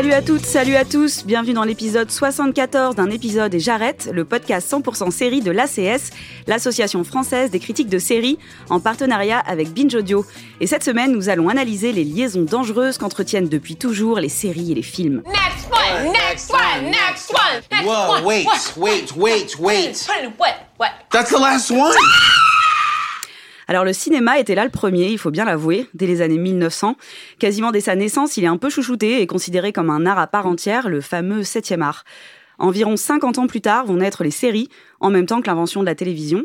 Salut à toutes, salut à tous, bienvenue dans l'épisode 74 d'un épisode et j'arrête, le podcast 100% série de l'ACS, l'association française des critiques de séries, en partenariat avec Binge Audio. Et cette semaine, nous allons analyser les liaisons dangereuses qu'entretiennent depuis toujours les séries et les films. Next one, next one, next one, next Whoa, one. wait, wait, wait, wait. What? What? That's the last one. Alors le cinéma était là le premier, il faut bien l'avouer, dès les années 1900. Quasiment dès sa naissance, il est un peu chouchouté et considéré comme un art à part entière, le fameux 7e art. Environ 50 ans plus tard vont naître les séries, en même temps que l'invention de la télévision.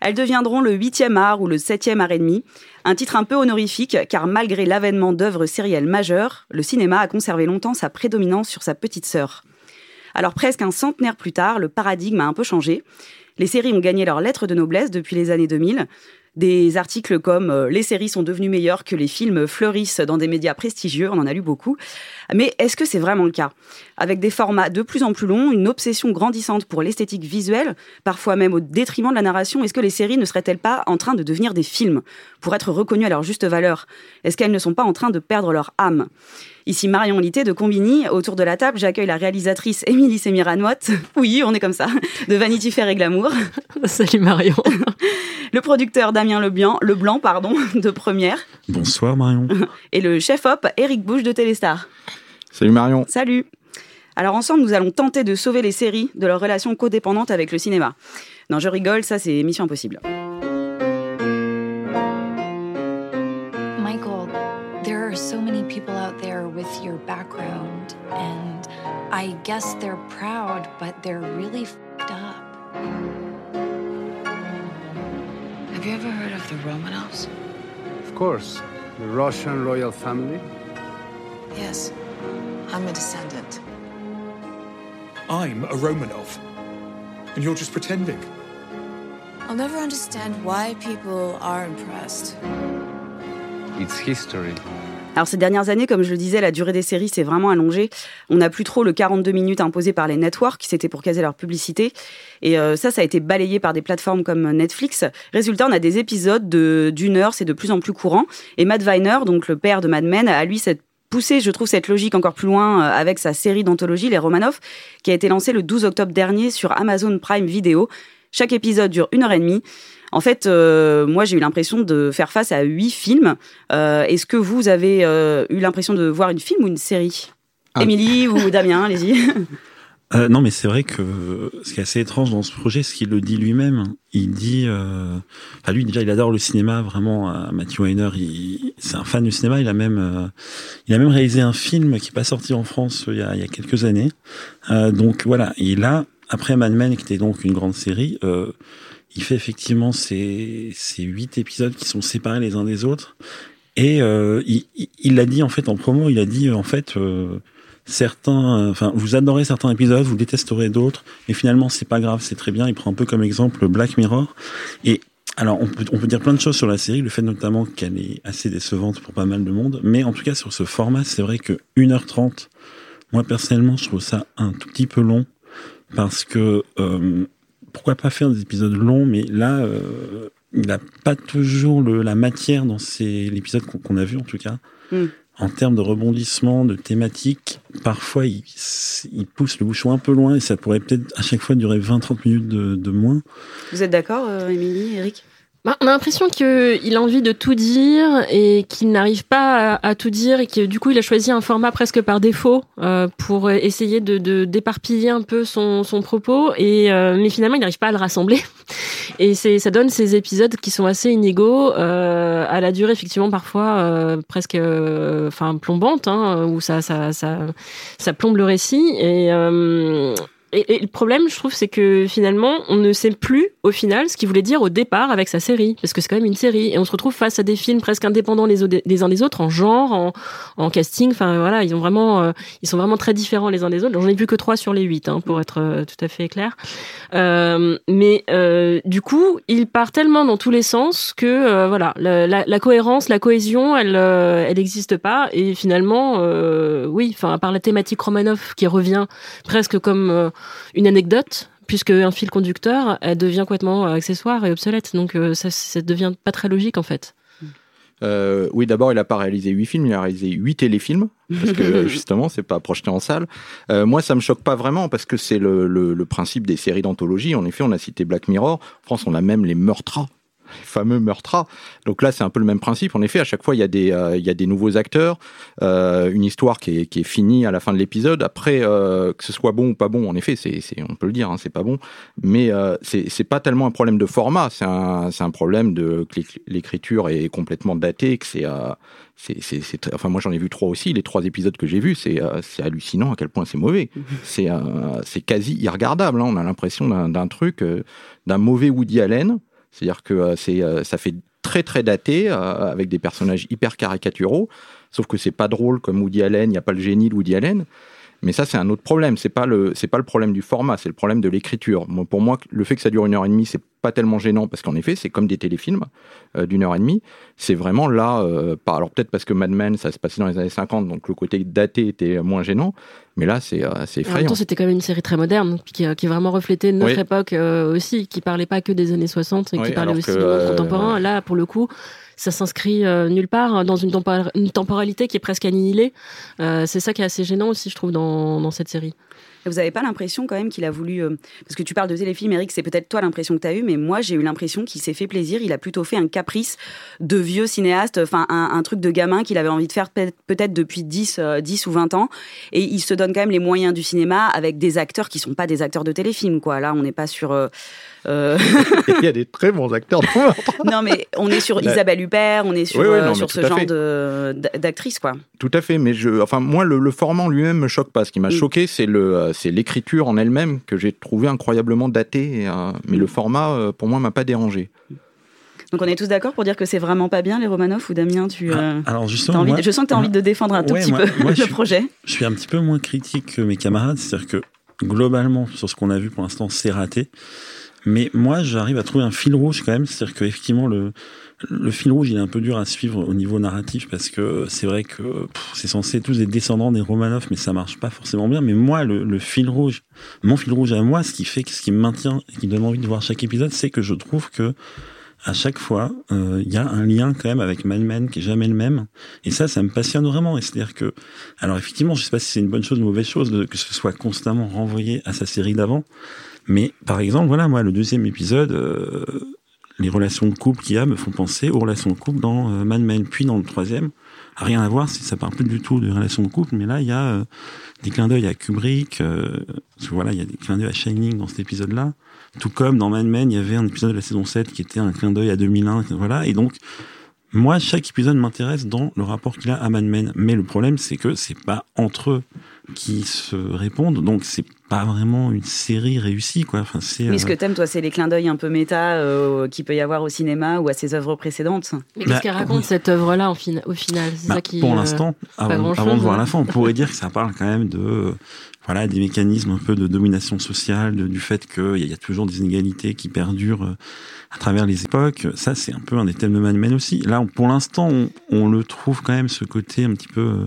Elles deviendront le 8e art ou le 7e art et demi, un titre un peu honorifique car malgré l'avènement d'œuvres sérielles majeures, le cinéma a conservé longtemps sa prédominance sur sa petite sœur. Alors presque un centenaire plus tard, le paradigme a un peu changé. Les séries ont gagné leur lettre de noblesse depuis les années 2000. Des articles comme euh, Les séries sont devenues meilleures que les films fleurissent dans des médias prestigieux, on en a lu beaucoup. Mais est-ce que c'est vraiment le cas? Avec des formats de plus en plus longs, une obsession grandissante pour l'esthétique visuelle, parfois même au détriment de la narration, est-ce que les séries ne seraient-elles pas en train de devenir des films pour être reconnues à leur juste valeur? Est-ce qu'elles ne sont pas en train de perdre leur âme? Ici Marion Lité de Combini. Autour de la table, j'accueille la réalisatrice Émilie Sémiranotte. Oui, on est comme ça. De Vanity Fair et Glamour. Salut Marion. Le producteur Damien Leblanc, Leblanc pardon, de Première. Bonsoir Marion. Et le chef-op Eric Bouche de Téléstar. Salut Marion. Salut. Alors ensemble, nous allons tenter de sauver les séries de leur relation codépendante avec le cinéma. Non, je rigole, ça c'est mission impossible. Michael, there are so many people out there with your background, and I guess they're proud, but they're really fed up. Have you ever heard of the Romanovs? Of course. The Russian royal family? Yes. I'm a descendant. I'm a Romanov. And you're just pretending. I'll never understand why people are impressed. It's history. Alors ces dernières années, comme je le disais, la durée des séries s'est vraiment allongée. On n'a plus trop le 42 minutes imposé par les networks, c'était pour caser leur publicité. Et euh, ça, ça a été balayé par des plateformes comme Netflix. Résultat, on a des épisodes de d'une heure, c'est de plus en plus courant. Et Matt Weiner, donc le père de Mad Men, a lui cette poussé, je trouve, cette logique encore plus loin euh, avec sa série d'anthologie, Les Romanov, qui a été lancée le 12 octobre dernier sur Amazon Prime Video. Chaque épisode dure une heure et demie. En fait, euh, moi, j'ai eu l'impression de faire face à huit films. Euh, Est-ce que vous avez euh, eu l'impression de voir une film ou une série? Émilie ou Damien, allez-y. Euh, non, mais c'est vrai que ce qui est assez étrange dans ce projet, c'est qu'il le dit lui-même. Il dit, euh, lui déjà, il adore le cinéma vraiment. euh, Matthew Weiner, il, c'est un fan du cinéma. Il a même, euh, il a même réalisé un film qui est pas sorti en France euh, il y a, il y a quelques années. Euh, donc voilà. Et là, après Mad Men, qui était donc une grande série, il fait effectivement ces, ces huit épisodes qui sont séparés les uns des autres. Et il l'a dit en fait en promo. Il a dit en fait. Certains, euh, enfin, vous adorez certains épisodes, vous détesterez d'autres, et finalement, c'est pas grave, c'est très bien. Il prend un peu comme exemple Black Mirror. Et alors, on peut, dire plein de choses sur la série, le fait notamment qu'elle est assez décevante pour pas mal de monde, mais en tout cas, sur ce format, c'est vrai que 1h30, moi, personnellement, je trouve ça un tout petit peu long, parce que, euh, pourquoi pas faire des épisodes longs, mais là, euh, il n'a pas toujours la matière dans l'épisode qu'on a vu, en tout cas Mm. En termes de rebondissement, de thématique, parfois il, il pousse le bouchon un peu loin et ça pourrait peut-être à chaque fois durer 20-30 minutes de, de moins. Vous êtes d'accord, euh, Émilie, Eric? Bah, on a l'impression qu'il a envie de tout dire et qu'il n'arrive pas à, tout dire et que du coup il a choisi un format presque par défaut euh, pour essayer de, d'éparpiller un peu son, son propos et euh, mais finalement il n'arrive pas à le rassembler. Et ça donne ces épisodes qui sont assez inégaux euh, à la durée effectivement parfois euh, presque euh, enfin plombante hein, où ça ça ça ça plombe le récit. Et euh, et, et le problème, je trouve, c'est que finalement, on ne sait plus au final ce qu'il voulait dire au départ avec sa série, parce que c'est quand même une série, et on se retrouve face à des films presque indépendants les, uns des autres en genre, en, casting. Enfin voilà, ils ont vraiment, euh, ils sont vraiment très différents les uns des autres. J'en ai vu que trois sur les huit, hein, pour être euh, tout à fait clair. Euh, mais euh, du coup, il part tellement dans tous les sens que voilà, la, la, la, cohérence, la cohésion, elle, elle n'existe pas. Et finalement, oui, enfin, à part la thématique Romanov qui revient presque comme une anecdote, puisque un fil conducteur, elle devient complètement accessoire et obsolète. Donc ça, ça devient pas très logique en fait. Euh, oui, d'abord, il n'a pas réalisé huit films, il a réalisé huit téléfilms, parce que justement, c'est pas projeté en salle. Euh, moi, ça me choque pas vraiment, parce que c'est le, le, le, principe des séries d'anthologie. En effet, on a cité Black Mirror. En France, on a même les meurtras les fameux meurtras. Donc là, c'est un peu le même principe. En effet, à chaque fois, il y a des, euh, il y a des nouveaux acteurs, euh, une histoire qui est, qui est finie à la fin de l'épisode. Après, euh, que ce soit bon ou pas bon, en effet, c'est, c'est on peut le dire, hein, c'est pas bon. Mais c'est, pas tellement un problème de format, c'est un, c'est un problème de que l'écriture est complètement datée, que c'est c'est, enfin moi j'en ai vu trois aussi. Les trois épisodes que j'ai vus, c'est, euh, c'est hallucinant à quel point c'est mauvais. C'est, euh, c'est quasi irregardable. Hein. On a l'impression d'un, d'un truc, euh, d'un mauvais Woody Allen. C'est-à-dire que euh, c'est, euh, ça fait très très daté euh, avec des personnages hyper caricaturaux. Sauf que c'est pas drôle comme Woody Allen. Il n'y a pas le génie de Woody Allen. Mais ça, c'est un autre problème. C'est pas le, c'est pas le problème du format, c'est le problème de l'écriture. Moi, pour moi, le fait que ça dure une heure et demie, c'est pas tellement gênant parce qu'en effet, c'est comme des téléfilms euh, d'une heure et demie. C'est vraiment là, euh, pas, alors peut-être parce que Mad Men, ça se passait dans les années 50, donc le côté daté était moins gênant. Mais là, c'est, euh, c'est effrayant. En même temps, c'était quand même une série très moderne, qui, qui vraiment reflétait notre Oui. époque euh, aussi, qui parlait pas que des années 60 et Oui, qui parlait aussi que, du monde euh, contemporain. Là, pour le coup, ça s'inscrit euh, nulle part dans une, tempor- une temporalité qui est presque annihilée. Euh, c'est ça qui est assez gênant aussi, je trouve, dans, cette série. Vous avez pas l'impression quand même qu'il a voulu... euh, parce que tu parles de téléfilm, Eric, c'est peut-être toi l'impression que tu as eue, mais moi j'ai eu l'impression qu'il s'est fait plaisir. Il a plutôt fait un caprice de vieux cinéaste, enfin un, truc de gamin qu'il avait envie de faire peut- peut-être depuis 10, euh, 10 ou 20 ans. Et il se donne quand même les moyens du cinéma avec des acteurs qui sont pas des acteurs de téléfilm. Quoi. Là, on n'est pas sur... euh, Il y a des très bons acteurs dans non, mais on est sur Isabelle Huppert, on est sur, Oui, oui, euh, non, sur ce genre de- d'actrice, quoi. Tout à fait, mais je, enfin moi le, le format en lui-même me choque pas. Ce qui m'a Mm. choqué, c'est le, euh, c'est l'écriture en elle-même que j'ai trouvé incroyablement datée. et, euh, mais le format, euh, pour moi, m'a pas dérangé. Donc on est tous d'accord pour dire que c'est vraiment pas bien les Romanov ou Damien tu euh, Alors t'as justement, envie- moi- je sens que tu as envie de défendre un tout Ouais, petit moi- peu moi, le je suis- projet. Je suis un petit peu moins critique que mes camarades, c'est-à-dire que globalement, sur ce qu'on a vu pour l'instant, c'est raté. Mais moi, j'arrive à trouver un fil rouge quand même, c'est-à-dire qu'effectivement, le, le fil rouge, il est un peu dur à suivre au niveau narratif parce que c'est vrai que c'est censé tous être descendants des Romanov, mais ça marche pas forcément bien. Mais moi, le, le fil rouge, mon fil rouge à moi, ce qui fait, ce qui me maintient et qui donne envie de voir chaque épisode, c'est que je trouve que à chaque fois, euh, il y a un lien quand même avec Mad qui est jamais le même. Et ça, ça me passionne vraiment. Et c'est-à-dire que, alors effectivement, je sais pas si c'est une bonne chose ou une mauvaise chose de- que ce soit constamment renvoyé à sa série d'avant. Mais par exemple, voilà, moi, le deuxième épisode, euh, les relations de couple qu'il y a me font penser aux relations de couple dans euh, Mad Men. Puis dans le troisième, rien à voir, si ça parle plus du tout de relations de couple, mais là, il y a euh, des clins d'œil à Kubrick. euh, parce voilà, il y a des clins d'œil à Shining dans cet épisode-là. Tout comme dans Mad Men, il y avait un épisode de la saison 7 qui était un clin d'œil à 2001, voilà. Et donc, moi, chaque épisode m'intéresse dans le rapport qu'il a à Mad Men. Mais le problème, c'est que c'est pas entre eux qui se répondent, donc c'est pas vraiment une série réussie, quoi. Enfin, c'est. Mais ce euh, que t'aimes, toi, c'est les clins d'œil un peu méta euh, qu'il peut y avoir au cinéma ou à ses œuvres précédentes. Mais Bah, qu'est-ce qu'elle raconte oui. cette œuvre-là fin- au final? C'est Bah, ça qui. pour euh, l'instant, avant, de voir hein. la fin, on pourrait dire que ça parle quand même de euh, voilà des mécanismes un peu de domination sociale, de- du fait qu'il y, a- il y a toujours des inégalités qui perdurent euh, à travers les époques. Ça, c'est un peu un des thèmes de Mad Men aussi. Là, on- pour l'instant, on, on le trouve quand même ce côté un petit peu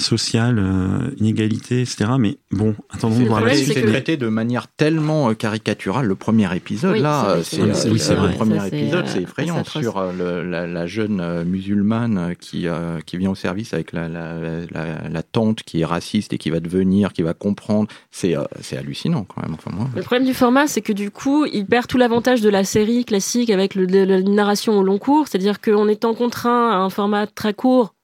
euh, social, euh, inégalité, etc. Mais bon, attendons de Le voir la suite. c'est traité de manière tellement euh, caricaturale. Le premier épisode, Oui, là, c'est euh, euh, oui, c'est le vrai. premier Ça, épisode, c'est effrayant sur euh, le- la, la jeune musulmane qui euh, qui vient au service avec la, la, la, la tante qui est raciste et qui va devenir, qui va comprendre. C'est euh, c'est hallucinant quand même. Enfin moi. Le problème du format, c'est que du coup, il perd tout l'avantage de la série classique avec le, le- la narration au long cours. C'est-à-dire qu'en étant contraint à un format très court,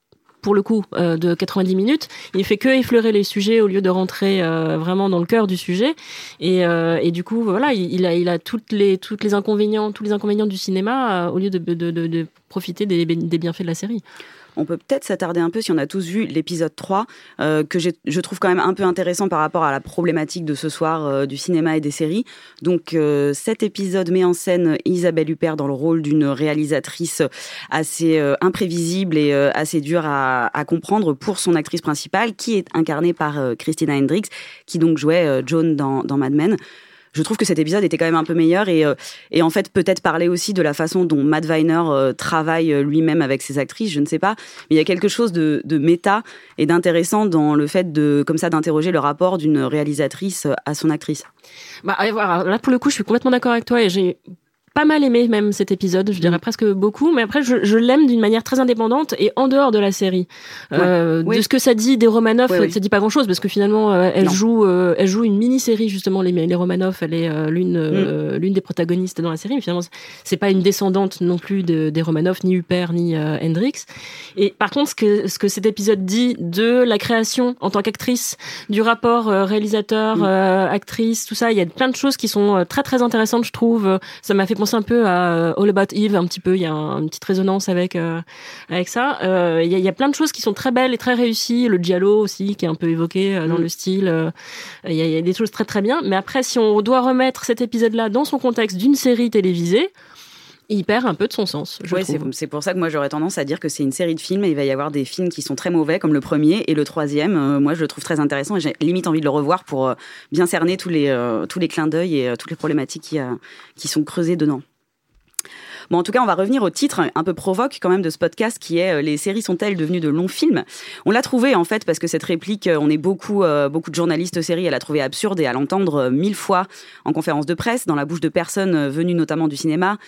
pour le coup, euh, de 90 minutes, il fait que effleurer les sujets au lieu de rentrer euh, vraiment dans le cœur du sujet. Et, euh, et du coup, voilà, il, a, il a toutes les, toutes les inconvénients, tous les inconvénients du cinéma au lieu de, de, de, de profiter des, des bienfaits de la série. On peut peut-être s'attarder un peu, si on a tous vu l'épisode 3, euh, que je trouve quand même un peu intéressant par rapport à la problématique de ce soir euh, du cinéma et des séries. Donc euh, cet épisode met en scène Isabelle Huppert dans le rôle d'une réalisatrice assez imprévisible et assez dure à, comprendre pour son actrice principale, qui est incarnée par Christina Hendricks, qui donc jouait Joan dans Mad Men. Je trouve que cet épisode était quand même un peu meilleur et, euh, et en fait peut-être parler aussi de la façon dont Matt Weiner euh, travaille euh, lui-même avec ses actrices, je ne sais pas, mais il y a quelque chose de, de méta et d'intéressant dans le fait de comme ça d'interroger le rapport d'une réalisatrice à son actrice. Bah, voilà, là, pour le coup, je suis complètement d'accord avec toi et j'ai pas mal aimé même cet épisode, je Mm. dirais presque beaucoup, mais après je, je l'aime d'une manière très indépendante et en dehors de la série. Euh. Oui. De ce que ça dit des Romanov, Oui, oui. ça dit pas grand-chose parce que finalement euh, elle Non. joue, euh, elle joue une mini-série justement les, les Romanov, elle est l'une Mm. l'une des protagonistes dans la série. Mais finalement c'est pas une descendante non plus de, des Romanov, ni Huppert ni Hendrix. Et par contre ce que ce que cet épisode dit de la création en tant qu'actrice, du rapport réalisateur, Mm. actrice, tout ça, il y a plein de choses qui sont très très intéressantes, je trouve. Ça m'a fait penser un peu à euh, All About Eve, un petit peu. Il y a un- une petite résonance avec euh, avec ça. Euh, Il y, a, il y a plein de choses qui sont très belles et très réussies. Le giallo aussi, qui est un peu évoqué dans Mm. le style. Il y, a, il y a des choses très très bien. Mais après, si on doit remettre cet épisode-là dans son contexte d'une série télévisée, il perd un peu de son sens. Ouais, c'est pour ça que moi j'aurais tendance à dire que c'est une série de films et il va y avoir des films qui sont très mauvais comme le premier et le troisième. euh, moi je le trouve très intéressant et j'ai limite envie de le revoir pour euh, bien cerner tous les euh, tous les clins d'œil et toutes les problématiques qui, qui sont creusées dedans. Bon, en tout cas, on va revenir au titre un peu provoque quand même de ce podcast qui est euh, Les séries sont-elles devenues de longs films? On l'a trouvé en fait parce que cette réplique, euh, on est beaucoup, euh, beaucoup de journalistes séries, elle a trouvé absurde et à l'entendre mille fois en conférence de presse, dans la bouche de personnes venues notamment du cinéma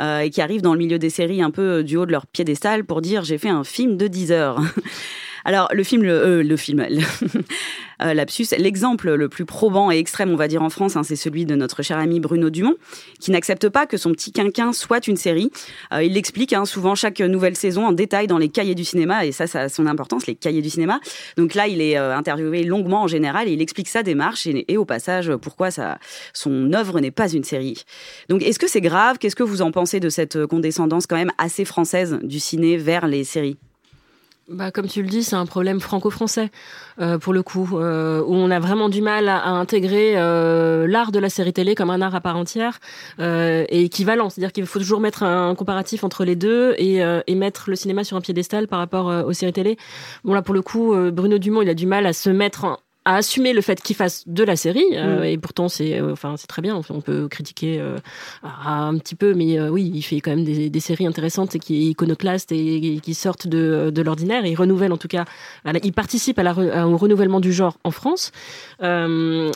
et qui arrivent dans le milieu des séries un peu du haut de leur piédestal pour dire j'ai fait un film de 10 heures. Alors le film, le, euh, film, le- euh, l'exemple le plus probant et extrême, on va dire en France, hein, c'est celui de notre cher ami Bruno Dumont, qui n'accepte pas que son petit quinquin soit une série. Euh, il l'explique hein, souvent chaque nouvelle saison en détail dans les cahiers du cinéma, et ça, ça a son importance, les cahiers du cinéma. Donc là, il est interviewé longuement en général, et il explique sa démarche et, au passage pourquoi son œuvre n'est pas une série. Donc est-ce que c'est grave? Qu'est-ce que vous en pensez de cette condescendance quand même assez française du ciné vers les séries? Bah, comme tu le dis, c'est un problème franco-français, euh, pour le coup, euh, où on a vraiment du mal à, intégrer euh, l'art de la série télé comme un art à part entière euh, et équivalent. C'est-à-dire qu'il faut toujours mettre un comparatif entre les deux et, euh, et mettre le cinéma sur un piédestal par rapport euh, aux séries télé. Bon, là, pour le coup, Bruno Dumont, il a du mal à se mettre en- à assumer le fait qu'il fasse de la série euh, Mm. et pourtant c'est euh, enfin c'est très bien. On peut critiquer euh, un petit peu mais oui il fait quand même des, des séries intéressantes et qui est iconoclaste et, et qui sortent de, de l'ordinaire. Il renouvelle en tout cas la- il participe à la, au renouvellement du genre en France.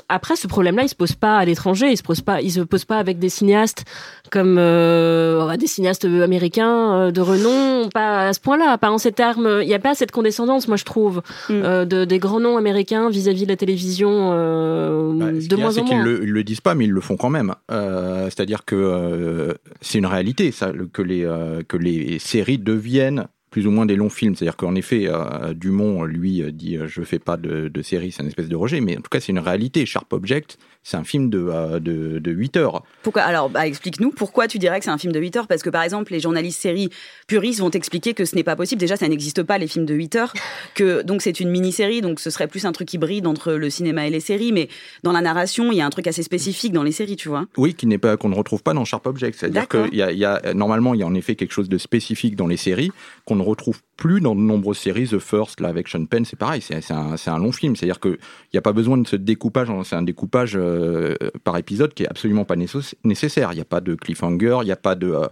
Après ce problème là il se pose pas à l'étranger. Il se pose pas il se pose pas avec des cinéastes comme euh, des cinéastes américains de renom. Pas à ce point là pas en ces termes. Il n'y a pas cette condescendance moi je trouve euh, de, des grands noms américains vis-à-vis de la télévision euh, Ce de moins c'est en qu'ils moins le, ils le disent pas, mais ils le font quand même. Euh, C'est-à-dire que euh, c'est une réalité, ça, que les euh, que les séries deviennent plus ou moins des longs films. C'est-à-dire qu'en effet, euh, Dumont, lui, euh, dit euh, je fais pas de, de série, c'est une espèce de rejet, mais en tout cas, c'est une réalité. Sharp Object, c'est un film de, de, de 8 heures. Pourquoi Alors, bah, explique-nous pourquoi tu dirais que c'est un film de 8 heures Parce que par exemple, les journalistes séries puristes vont t'expliquer que ce n'est pas possible. Déjà, ça n'existe pas les films de 8 heures. Que donc c'est une mini-série, donc ce serait plus un truc hybride entre le cinéma et les séries. Mais dans la narration, il y a un truc assez spécifique dans les séries, tu vois. Oui, qui n'est pas qu'on ne retrouve pas dans Sharp Object. C'est-à-dire qu'il y a, y a normalement il y a en effet quelque chose de spécifique dans les séries qu'on retrouve plus dans de nombreuses séries. The First là avec Sean Penn, c'est pareil, c'est un, long film. C'est-à-dire que il n'y a pas besoin de ce découpage. hein, C'est un découpage euh, par épisode qui est absolument pas nécess- nécessaire. Il n'y a pas de cliffhanger, il n'y a pas de euh,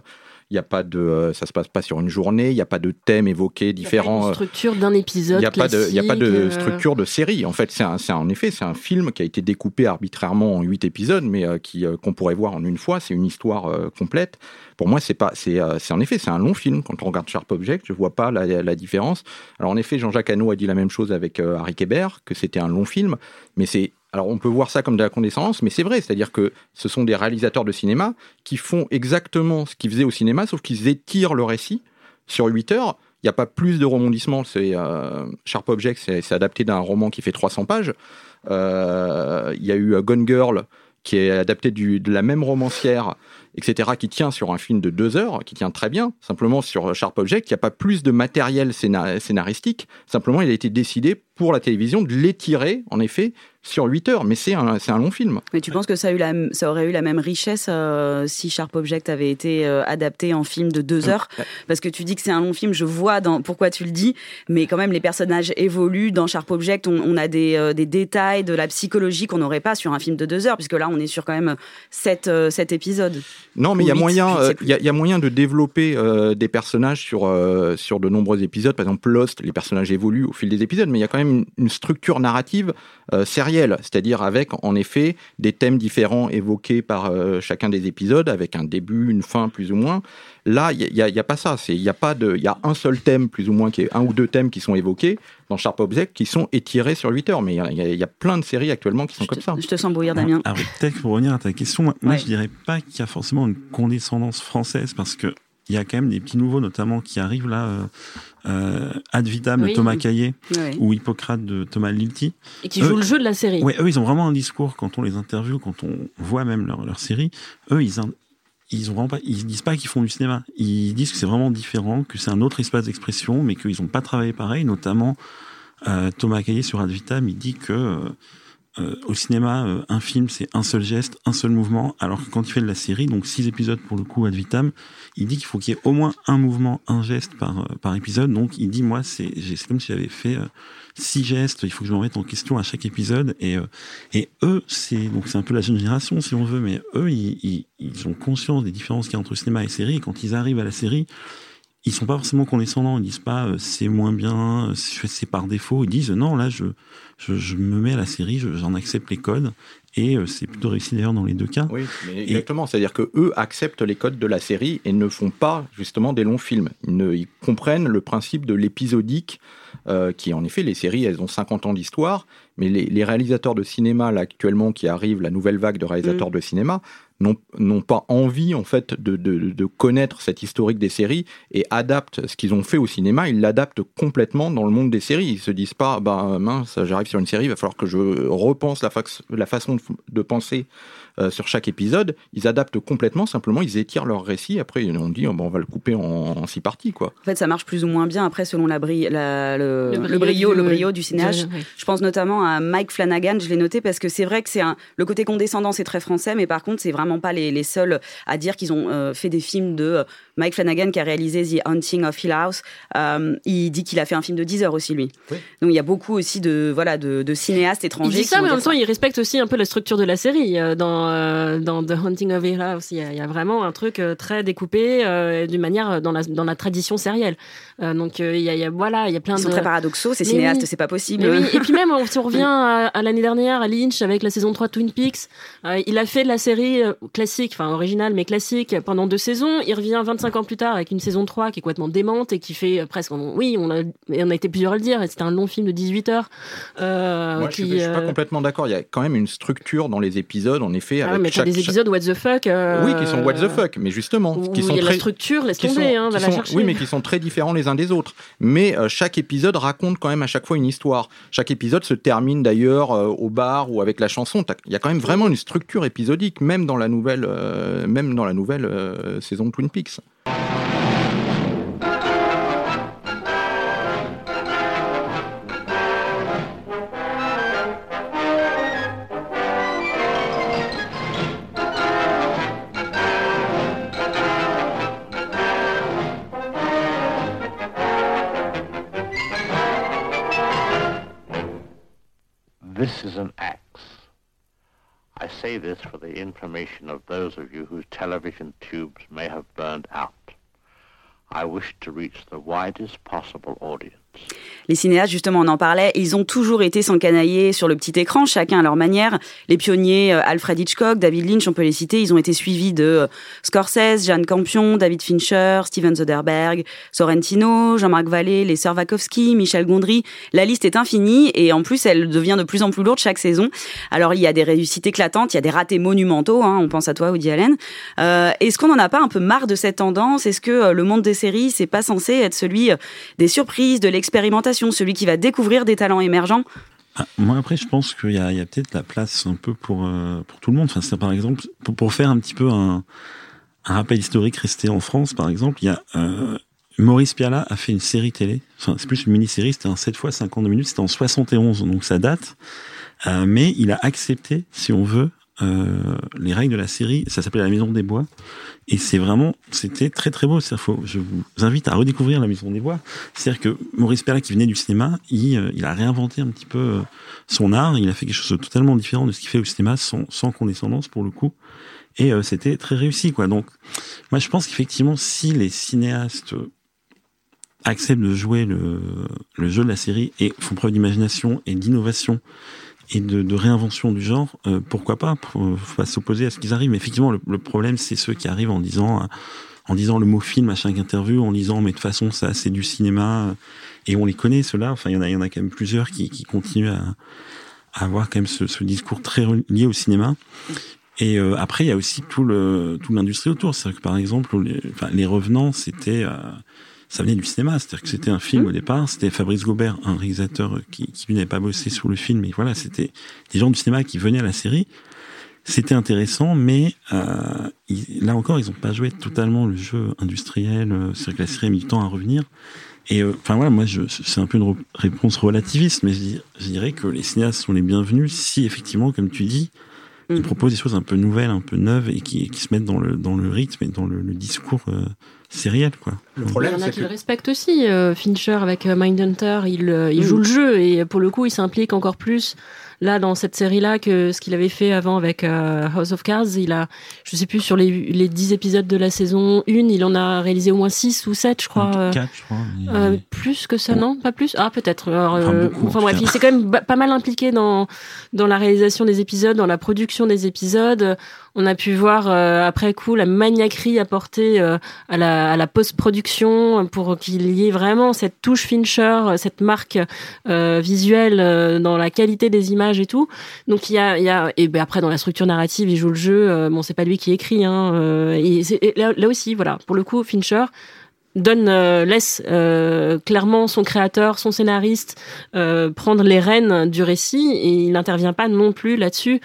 il y a pas de, euh, ça se passe pas sur une journée, il n'y a pas de thèmes évoqués différents. euh, structure d'un épisode il n'y a pas de, il y a pas de euh, structure de série. En fait, c'est en effet, c'est un film qui a été découpé arbitrairement en huit épisodes, mais qui qu'on pourrait voir en une fois. C'est une histoire complète. Pour moi, c'est pas, c'est, c'est en effet, c'est un long film. Quand on regarde Sharp Object, je vois pas la, la différence. Alors en effet, Jean-Jacques Hano a dit la même chose avec Harry Kéber, que c'était un long film, mais c'est alors on peut voir ça comme de la condescendance, mais c'est vrai, c'est-à-dire que ce sont des réalisateurs de cinéma qui font exactement ce qu'ils faisaient au cinéma, sauf qu'ils étirent le récit sur 8 heures. Il n'y a pas plus de rebondissements. C'est euh, Sharp Object, c'est adapté d'un roman qui fait 300 pages. Euh, Il y a eu euh, Gone Girl qui est adapté de la même romancière, etc., qui tient sur un film de deux heures, qui tient très bien. Simplement sur Sharp Object, il n'y a pas plus de matériel scénar- scénaristique. Simplement, il a été décidé pour la télévision de l'étirer, en effet, sur 8 heures. Mais c'est un, un long film. Mais tu penses que ça, a eu la, ça aurait eu la même richesse euh, si Sharp Object avait été euh, adapté en film de deux heures? Parce que tu dis que c'est un long film, je vois dans, pourquoi tu le dis, mais quand même les personnages évoluent. Dans Sharp Object, on, on a des, euh, des détails de la psychologie qu'on n'aurait pas sur un film de deux heures, puisque là, on est sur quand même sept, euh, sept épisodes. Non, mais il y a moyen, euh, il y, a- il y a moyen de développer euh, des personnages sur euh, sur de nombreux épisodes. Par exemple, Lost, les personnages évoluent au fil des épisodes, mais il y a quand même une, une structure narrative euh, c'est-à-dire avec en effet des thèmes différents évoqués par euh, chacun des épisodes, avec un début, une fin, plus ou moins. Là, il y a- pas ça. Il y a pas de, il y a un seul thème, plus ou moins, qui est un ou deux thèmes qui sont évoqués dans Sharp Object, qui sont étirés sur 8 heures. Mais il y a- y, y plein de séries actuellement qui sont comme ça. Je te sens bouillir, Damien. Alors, peut-être pour revenir à ta question, moi, moi, Ouais. je dirais pas qu'il y a forcément une condescendance française parce que il y a quand même des petits nouveaux, notamment qui arrivent là, euh, euh, Ad Vitam Oui. de Thomas Caillet Ouais. ou Hippocrate de Thomas Lilti. Et qui jouent le jeu de la série. Ouais, eux, ils ont vraiment un discours quand on les interviewe, quand on voit même leur, leur série. Eux, ils, ils ont vraiment pas, ils disent pas qu'ils font du cinéma. Ils disent que c'est vraiment différent, que c'est un autre espace d'expression, mais qu'ils ont pas travaillé pareil. Notamment, euh, Thomas Caillet sur Ad Vitam, il dit que euh, au cinéma, euh, un film, c'est un seul geste, un seul mouvement, alors que quand il fait de la série, donc six épisodes pour le coup, Ad Vitam, il dit qu'il faut qu'il y ait au moins un mouvement, un geste par, euh, par épisode. Donc il dit, moi, c'est comme si j'avais fait euh, six gestes, il faut que je me remette en question à chaque épisode. Et, euh, et eux, c'est donc c'est un peu la jeune génération, si on veut, mais eux, ils, ils, ils ont conscience des différences qu'il y a entre cinéma et série. Et quand ils arrivent à la série, ils sont pas forcément condescendants. Ils disent pas euh, c'est moins bien, euh, c'est par défaut. Ils disent non, là, je, je, je me mets à la série, je- j'en accepte les codes. Et euh, c'est plutôt réussi d'ailleurs dans les deux cas. Oui, mais exactement. C'est-à-dire que eux acceptent les codes de la série et ne font pas justement des longs films. Ils, ne- ils comprennent le principe de l'épisodique, euh, qui en effet, les séries, elles ont 50 ans d'histoire, mais les, les réalisateurs de cinéma là actuellement qui arrivent, la nouvelle vague de réalisateurs Mm. de cinéma, n'ont pas envie en fait de, de, de connaître cette historique des séries et adaptent ce qu'ils ont fait au cinéma, ils l'adaptent complètement dans le monde des séries. Ils se disent pas, bah mince, j'arrive sur une série, il va falloir que je repense la, façon de, de penser euh, sur chaque épisode. Ils adaptent complètement, simplement ils étirent leur récit. Après, on dit, oh, bon, on va le couper en, en six parties, quoi. En fait, ça marche plus ou moins bien après selon la bri- la- le, Le le brio brio, du- le brio du cinéaste. Je pense notamment à Mike Flanagan, je l'ai noté parce que c'est vrai que c'est un le côté condescendant, c'est très français, mais par contre, c'est vraiment pas les, les seuls à dire qu'ils ont euh, fait des films de euh, Mike Flanagan qui a réalisé The Haunting of Hill House. Euh, il dit qu'il a fait un film de 10 heures aussi lui. Oui. Donc il y a beaucoup aussi de voilà de, de cinéastes Il étrangers. dit qui ça, mais en même temps, il respecte aussi un peu la structure de la série. Euh, Dans, euh, dans The Haunting of Hill House, il y, a- il y a vraiment un truc euh, très découpé euh, d'une manière dans la, dans la tradition sérielle. Euh, donc, il y, a, il y a- voilà, il y a plein Ils de. sont très paradoxaux, ces Mais cinéastes, oui. c'est pas possible. Oui, Et puis même, si on revient à, à l'année dernière, à Lynch, avec la saison 3 de Twin Peaks, euh, il a fait de la série classique, enfin originale, mais classique, pendant deux saisons. Il revient 25 ans plus tard avec une saison 3 qui est complètement démente et qui fait presque... Oui, on a, et on a été plusieurs à le dire, c'était un long film de 18 heures. euh, Moi, je qui, suis, je suis pas complètement d'accord. Il y a quand même une structure dans les épisodes, en effet. Ah ouais, avec mais chaque, des épisodes what the fuck. euh, Oui, qui sont what the fuck, mais justement, où qui sont y a la très, structure, laisse qui tomber, sont- hein, va qui la sont- chercher. Oui, mais qui sont très différents les uns des autres. Mais euh, chaque épisode raconte quand même à chaque fois une histoire. Chaque épisode se termine d'ailleurs euh, au bar ou avec la chanson. Il y a quand même vraiment une structure épisodique, même dans la nouvelle, euh, même dans la nouvelle euh, saison de Twin Peaks. This is an axe. I say this for the information of those of you whose television tubes may have burned out. I wish to reach the widest possible audience. Les cinéastes, justement, on en parlait, ils ont toujours été s'encanailler sur le petit écran, chacun à leur manière. Les pionniers, euh, Alfred Hitchcock, David Lynch, on peut les citer, ils ont été suivis de euh, Scorsese, Jeanne Campion, David Fincher, Steven Soderbergh, Sorrentino, Jean-Marc Vallée, les sœurs Michel Gondry. La liste est infinie et en plus, elle devient de plus en plus lourde chaque saison. Alors, il y a des réussites éclatantes, il y a des ratés monumentaux, hein, on pense à toi, Woody Allen. Euh, Est-ce qu'on n'en a pas un peu marre de cette tendance? Est-ce que euh, le monde des séries, c'est pas censé être celui des surprises, de l'expérimentation, celui qui va découvrir des talents émergents Ah, moi après je pense qu'il y a, peut-être la place un peu pour euh, pour tout le monde. Enfin par exemple pour, faire un petit peu un, rappel historique resté en France par exemple, il y a euh, Maurice Pialat a fait une série télé. Enfin c'est plus une mini-série, c'était un 7 fois 52 minutes, c'était en 71 donc ça date. Euh, mais il a accepté, si on veut, euh, les règles de la série. Ça s'appelait La Maison des Bois. Et c'est vraiment, c'était très très beau. Faut- je vous invite à redécouvrir La Maison des Bois. C'est-à-dire que Maurice Pialat, qui venait du cinéma, il, euh, il a réinventé un petit peu euh, son art. Il a fait quelque chose de totalement différent de ce qu'il fait au cinéma, sans, condescendance pour le coup. Et c'était très réussi, quoi. Donc, moi, je pense qu'effectivement, si les cinéastes acceptent de jouer le jeu de la série et font preuve d'imagination et d'innovation et de, de réinvention du genre, euh, pourquoi pas Faut faut pas s'opposer à ce qu'ils arrivent. Mais effectivement, le, le problème, c'est ceux qui arrivent en disant, euh, en disant le mot film à chaque interview, en disant mais de toute façon ça c'est du cinéma euh, et on les connaît ceux-là. Enfin, il y en a, il y en a quand même plusieurs qui, qui continuent à, à avoir quand même ce, ce discours très lié au cinéma. Et euh, après, il y a aussi tout le tout l'industrie autour. C'est-à-dire que par exemple, les, enfin, les revenants, c'était euh, ça venait du cinéma. C'est-à-dire que c'était un film au départ. C'était Fabrice Gobert, un réalisateur qui, qui n'avait pas bossé sur le film. Mais voilà, c'était des gens du cinéma qui venaient à la série. C'était intéressant, mais euh, ils- là encore, ils n'ont pas joué totalement le jeu industriel. euh, C'est-à-dire que la série a mis du temps à revenir. Et euh, enfin voilà, moi, c'est un peu une réponse relativiste, mais je, dirais que les cinéastes sont les bienvenus si effectivement, comme tu dis, ils proposent des choses un peu nouvelles, un peu neuves et qui, qui se mettent dans le dans le rythme et dans le, le discours euh, sériel, quoi. Le Il y en a qui le respectent aussi. euh, Fincher avec euh, Mindhunter, il, euh, il joue le jeu et pour le coup, il s'implique encore plus là dans cette série-là que ce qu'il avait fait avant avec euh, House of Cards. Il a, je sais plus, sur les, les 10 épisodes de la saison 1, il en a réalisé au moins 6 ou 7, je crois. euh, Quatre, je crois. mais- euh, plus que ça, non Pas plus? Ah, peut-être. Enfin, euh, bref, il s'est quand même pas mal impliqué dans dans la réalisation des épisodes, dans la production des épisodes. On a pu voir euh, après coup la maniaquerie apportée euh, à la, à la post-production pour qu'il y ait vraiment cette touche Fincher, cette marque euh, visuelle euh, dans la qualité des images et tout. Donc il y a, et ben après dans la structure narrative, il joue le jeu. Euh, bon, c'est pas lui qui écrit. Hein, euh, et là, là aussi, voilà, pour le coup, Fincher donne euh, laisse clairement son créateur, son scénariste prendre les rênes du récit et il n'intervient pas non plus là-dessus.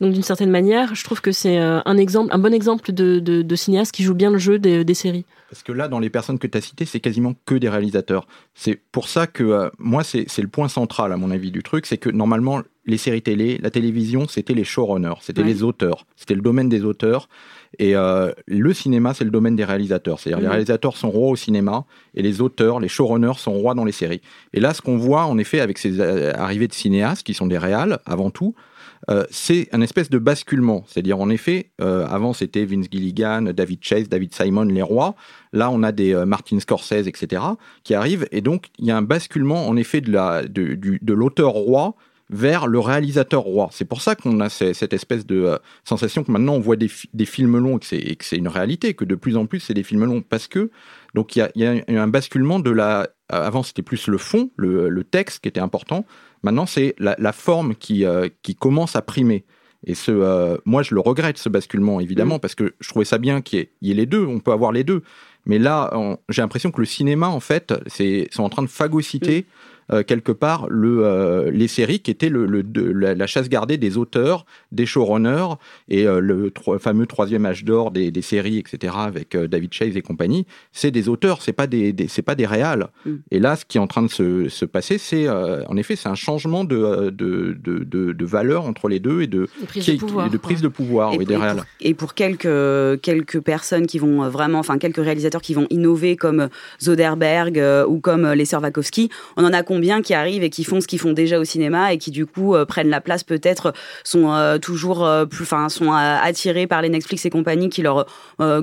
Donc d'une certaine manière, je trouve que c'est un exemple, un bon exemple de, de, cinéaste qui joue bien le jeu des, des séries. Parce que là, dans les personnes que tu as citées, c'est quasiment que des réalisateurs. C'est pour ça que moi, c'est le point central, à mon avis, du truc. C'est que normalement, les séries télé, la télévision, c'était les showrunners, c'était Ouais. les auteurs. C'était le domaine des auteurs. Et euh, le cinéma, c'est le domaine des réalisateurs. C'est-à-dire les Mhm. réalisateurs sont rois au cinéma et les auteurs, les showrunners sont rois dans les séries. Et là, ce qu'on voit, en effet, avec ces euh, arrivées de cinéastes, qui sont des réals avant tout, euh, c'est un espèce de basculement. C'est-à-dire, en effet, euh, avant, c'était Vince Gilligan, David Chase, David Simon, les rois. Là, on a des euh, Martin Scorsese, etc., qui arrivent. Et donc, il y a un basculement, en effet, de la- de, du- de l'auteur roi vers le réalisateur roi. C'est pour ça qu'on a ce- cette espèce de euh, sensation que maintenant on voit des, fi- des films longs et que c'est- une réalité, que de plus en plus c'est des films longs. Parce que, donc il y a, y un basculement de la. Avant c'était plus le fond, le, le texte qui était important. Maintenant c'est la, la forme qui, euh, qui commence à primer. Et ce, euh, moi, je le regrette, ce basculement, évidemment, parce que je trouvais ça bien qu'il y, ait- il y ait les deux, on peut avoir les deux. Mais là, j'ai l'impression que le cinéma, en fait, c'est sont en train de phagocyter euh, quelque part le, euh, les séries qui étaient le, le- de- la, la chasse gardée des auteurs, des showrunners et euh, le tro- fameux troisième âge d'or des, des séries, etc. avec David Chase et compagnie. C'est des auteurs, c'est pas des, des- c'est pas des réals. Et là, ce qui est en train de se, se passer, c'est en effet, c'est un changement de, de, de, de, valeur entre les deux et de, De prise qui de pouvoir, de prise de pouvoir, Et oui, des et réals. pour- Et pour quelques, quelques personnes qui vont vraiment, enfin quelques réalisateurs qui vont innover comme Zoderberg ou comme les sœurs Wachowski, on en a combien qui arrivent et qui font ce qu'ils font déjà au cinéma et qui du coup euh, prennent la place peut-être, sont euh, toujours euh, plus, enfin sont attirés par les Netflix et compagnie qui leur,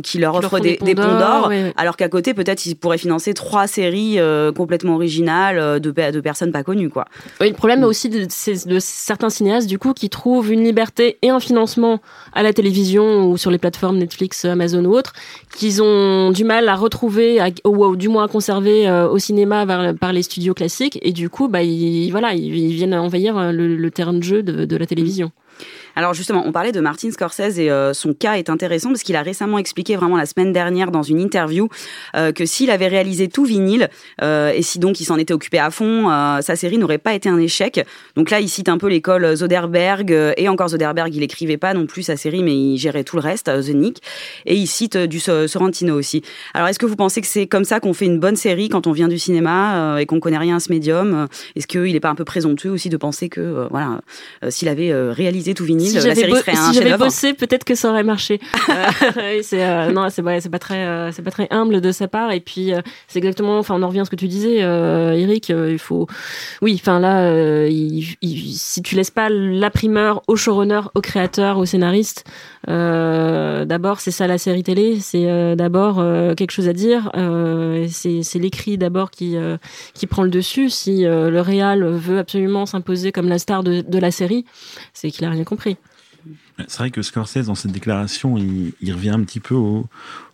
qui leur offrent des, des ponts d'or, ouais, alors qu'à côté peut-être ils pourraient financer trois séries complètement originales de, de personnes pas connues quoi. Oui, le problème aussi de, c'est de certains cinéastes du coup qui trouvent une liberté et un financement à la télévision ou sur les plateformes Netflix, Amazon ou autres, qu'ils ont du mal à retrouver à- ou, ou du moins à conserver euh, au cinéma par, par les studios classiques et du coup bah ils, voilà ils, viennent envahir euh, le, terrain de jeu de la télévision. Alors justement, on parlait de Martin Scorsese et euh, son cas est intéressant parce qu'il a récemment expliqué vraiment la semaine dernière dans une interview euh, que s'il avait réalisé tout vinyle euh, et si donc il s'en était occupé à fond, sa série n'aurait pas été un échec. Donc là, il cite un peu l'école Zoderberg et encore Zoderberg, il écrivait pas non plus sa série, mais il gérait tout le reste, The Nick. Et il cite du So- Sorrentino aussi. Alors est-ce que vous pensez que c'est comme ça qu'on fait une bonne série quand on vient du cinéma et qu'on connaît rien à ce médium? Est-ce qu'il n'est pas un peu présomptueux aussi de penser que voilà, s'il avait réalisé tout vinyle, Si la j'avais série bo- serait un si j'avais chef-d'œuvre bossé, peut-être que ça aurait marché. Euh, c'est euh, non, c'est pas très, euh, c'est pas très humble de sa part. Et puis c'est exactement, enfin, on en revient à ce que tu disais, Eric. il faut, oui, enfin là, il- il- si tu laisses pas la primeur au showrunner, au créateur, au scénariste, d'abord c'est ça la série télé, c'est d'abord quelque chose à dire. c'est l'écrit d'abord qui qui prend le dessus. Si le réal veut absolument s'imposer comme la star de, de la série, c'est qu'il a rien compris. C'est vrai que Scorsese, dans cette déclaration, il, il revient un petit peu au,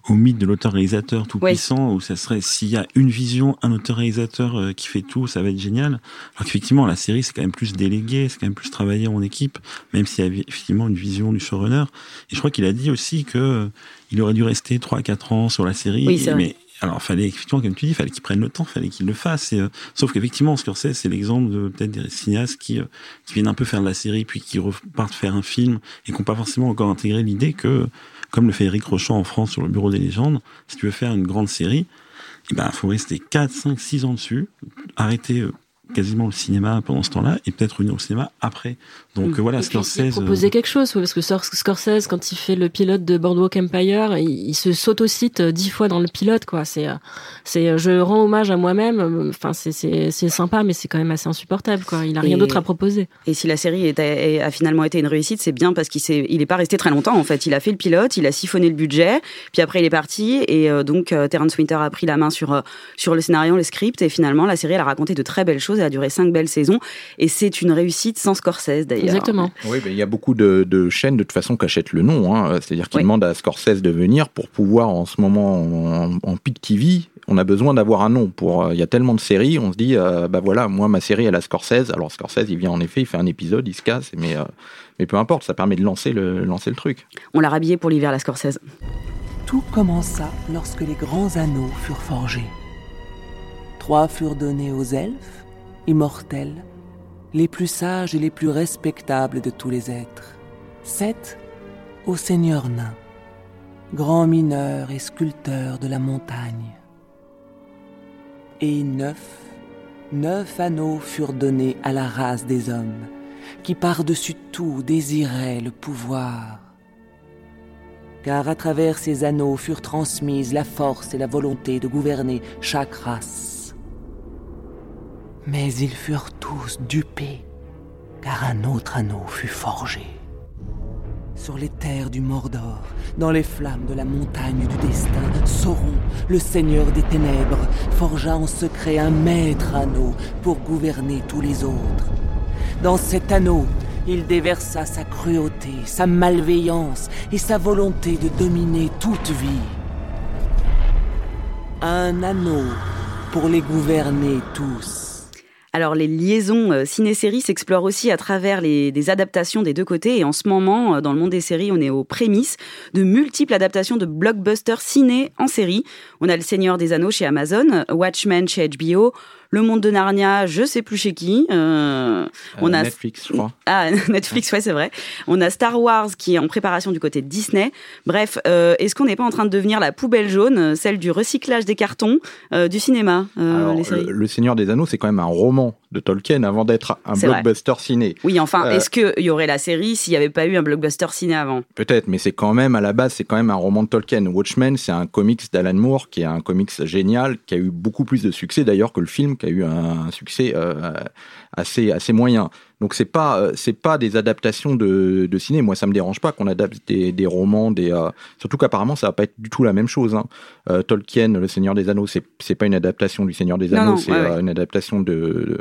au mythe de l'auteur-réalisateur tout Oui. puissant, où ça serait s'il y a une vision, un auteur-réalisateur euh, qui fait tout, ça va être génial. Alors qu'effectivement, la série, c'est quand même plus délégué, c'est quand même plus travaillé en équipe, même s'il y a effectivement une vision du showrunner. Et je crois qu'il a dit aussi que euh, il aurait dû rester 3-4 ans sur la série, Oui, mais alors, fallait effectivement, comme tu dis, fallait qu'il prenne le temps, fallait qu'il le fasse. Et, euh, sauf qu'effectivement, Scorsese, c'est l'exemple de peut-être des cinéastes qui, euh, viennent un peu faire de la série, puis qui repartent faire un film, et qui n'ont pas forcément encore intégré l'idée que, comme le fait Eric Rochant en France sur le Bureau des légendes, si tu veux faire une grande série, il ben, faut rester 4, 5, 6 ans dessus, arrêter euh, quasiment le cinéma pendant ce temps-là, et peut-être revenir au cinéma après. Donc euh, voilà, Et Scorsese... il proposait quelque chose, parce que Scor- Scorsese, quand il fait le pilote de Boardwalk Empire, il, il se s'autocite euh, dix fois dans le pilote, quoi. C'est, euh, c'est, euh, je rends hommage à moi-même. euh, Enfin, c'est, c'est, c'est sympa, mais c'est quand même assez insupportable, quoi. Il a rien Et- d'autre à proposer. Et si la série est- a finalement été une réussite, c'est bien parce qu'il s'est, il est pas resté très longtemps en fait. Il a fait le pilote, il a siphonné le budget, puis après il est parti et euh, donc euh, Terrence Winter a pris la main sur euh, sur le scénario, le script et finalement la série elle a raconté de très belles choses. Elle a duré cinq belles saisons et c'est une réussite sans Scorsese d'ailleurs. Exactement. Oui, mais il y a beaucoup de, de chaînes de toute façon qui achètent le nom. Hein. C'est-à-dire qu'ils Oui. demandent à Scorsese de venir pour pouvoir en ce moment en, en peak TV. On a besoin d'avoir un nom. Pour euh, il y a tellement de séries, on se dit euh, bah voilà, moi ma série elle a Scorsese. Alors Scorsese il vient en effet, il fait un épisode, il se casse, mais euh, mais peu importe, ça permet de lancer le lancer le truc. On l'a rhabillé pour l'hiver la Scorsese. Tout commença lorsque les grands anneaux furent forgés. Trois furent donnés aux elfes, immortels, les plus sages et les plus respectables de tous les êtres. Sept aux seigneurs nains, grands mineurs et sculpteurs de la montagne. Et neuf, neuf anneaux furent donnés à la race des hommes, qui par-dessus tout désiraient le pouvoir car à travers ces anneaux furent transmises la force et la volonté de gouverner chaque race. Mais ils furent tous dupés, car un autre anneau fut forgé. Sur les terres du Mordor, dans les flammes de la montagne du destin, Sauron, le seigneur des ténèbres, forgea en secret un maître anneau pour gouverner tous les autres. Dans cet anneau, il déversa sa cruauté, sa malveillance et sa volonté de dominer toute vie. Un anneau pour les gouverner tous. Alors les liaisons euh, ciné-séries s'explorent aussi à travers les, des adaptations des deux côtés et en ce moment, euh, dans le monde des séries, on est aux prémices de multiples adaptations de blockbusters ciné en série. On a Le Seigneur des Anneaux chez Amazon, Watchmen chez HBO, Le Monde de Narnia, je sais plus chez qui. euh, on Euh, a Netflix, je crois. ah, Netflix, ouais, c'est vrai. On a Star Wars qui est en préparation du côté de Disney. Bref, euh, est-ce qu'on n'est pas en train de devenir la poubelle jaune, celle du recyclage des cartons du cinéma, Alors, les séries? le, le Seigneur des Anneaux, c'est quand même un roman de Tolkien avant d'être un vrai. blockbuster ciné. Oui, enfin, Euh, est-ce qu'il y aurait la série s'il n'y avait pas eu un blockbuster ciné avant? Peut-être, mais c'est quand même à la base, c'est quand même un roman de Tolkien. Watchmen, c'est un comics d'Alan Moore qui est un comics génial, qui a eu beaucoup plus de succès d'ailleurs que le film, qui a eu un, un succès euh, assez assez moyen. Donc c'est pas euh, c'est pas des adaptations de, de ciné. Moi, ça me dérange pas qu'on adapte des, des romans, des euh, surtout qu'apparemment ça va pas être du tout la même chose. Hein. Euh, Tolkien, Le Seigneur des Anneaux, c'est c'est pas une adaptation du Seigneur des Anneaux, c'est ouais, ouais. euh, une adaptation de de-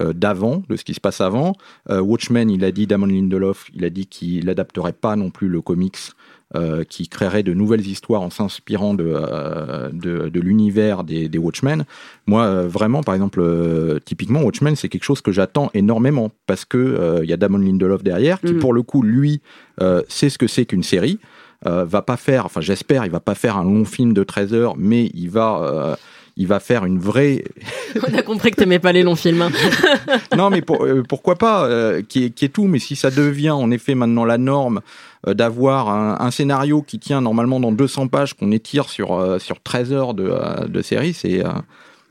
euh, d'avant, de ce qui se passe avant. Euh, Watchmen, il a dit Damon Lindelof, il a dit qu'il adapterait pas non plus le comics euh, qui créerait de nouvelles histoires en s'inspirant de, euh, de, de l'univers des, des Watchmen. Moi, euh, vraiment, par exemple, typiquement, Watchmen, c'est quelque chose que j'attends énormément parce que il y a Damon Lindelof derrière, qui Mhm. pour le coup, lui, sait ce que c'est qu'une série. Va pas faire, enfin j'espère, il va pas faire un long film de 13 heures, mais il va, il va faire une vraie On a compris que t'aimais pas les longs films. hein. non, mais pour- euh, pourquoi pas, euh, qui, est, qui est tout, mais si ça devient en effet maintenant la norme euh, d'avoir un, un scénario qui tient normalement dans 200 pages, qu'on étire sur, sur 13 heures de, de série, c'est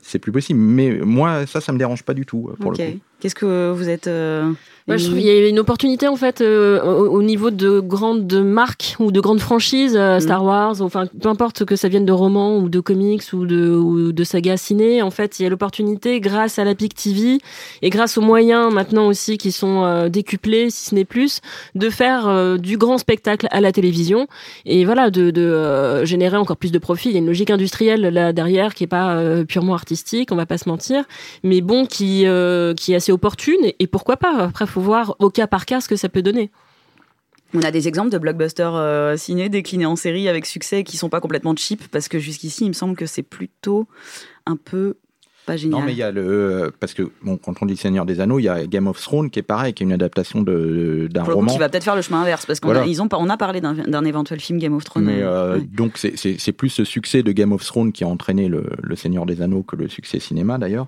c'est plus possible. Mais moi, ça, ça me dérange pas du tout, pour le coup. Qu'est-ce que vous êtes. euh, Moi, je trouve Émilie qu'il y a une opportunité en fait euh, au, au niveau de grandes marques ou de grandes franchises, euh, Star Wars, enfin peu importe que ça vienne de romans ou de comics ou de, ou de sagas ciné. En fait, il y a l'opportunité grâce à la PIC TV et grâce aux moyens maintenant aussi qui sont euh, décuplés, si ce n'est plus, de faire du grand spectacle à la télévision et voilà de, de générer encore plus de profit. Il y a une logique industrielle là derrière qui est pas purement artistique, on va pas se mentir, mais bon qui qui est assez opportune et, et pourquoi pas. Après, faut voir au cas par cas ce que ça peut donner. On a des exemples de blockbusters euh, ciné déclinés en série avec succès qui sont pas complètement cheap parce que jusqu'ici, il me semble que c'est plutôt un peu pas génial. Non, mais il y a le. Parce que, bon, quand on dit Seigneur des Anneaux, il y a Game of Thrones qui est pareil, qui est une adaptation de- d'un roman. qui va peut-être faire le chemin inverse parce qu'on Voilà. a, ils ont, on a parlé d'un d'un éventuel film Game of Thrones. Mais euh, euh, ouais. donc c'est- c'est c'est plus ce succès de Game of Thrones qui a entraîné le, le Seigneur des Anneaux que le succès cinéma d'ailleurs,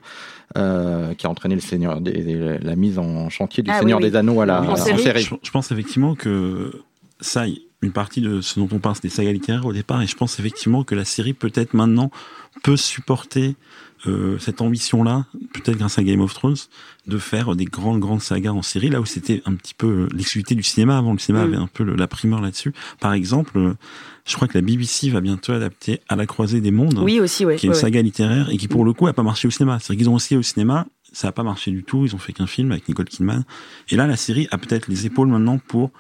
euh, qui a entraîné le Seigneur des, des- la mise en chantier du Ah, Seigneur oui, oui. des Anneaux à la Oui, en série. Je, je pense effectivement que ça, une partie de ce dont on parle, c'est des sagas littéraires au départ, et je pense effectivement que la série peut-être maintenant peut supporter euh, cette ambition-là, peut-être grâce à Game of Thrones, de faire des grandes grandes sagas en série, là où c'était un petit peu euh, l'exclusivité du cinéma. Avant, le cinéma Mm. avait un peu le- la primeur là-dessus. Par exemple, euh, je crois que la BBC va bientôt adapter À la croisée des mondes, Oui, aussi, ouais, qui est une ouais, saga littéraire et qui pour le coup a pas marché au cinéma. C'est-à-dire qu'ils ont essayé au cinéma, ça a pas marché du tout. Ils ont fait qu'un film avec Nicole Kidman. Et là, la série a peut-être les épaules maintenant pour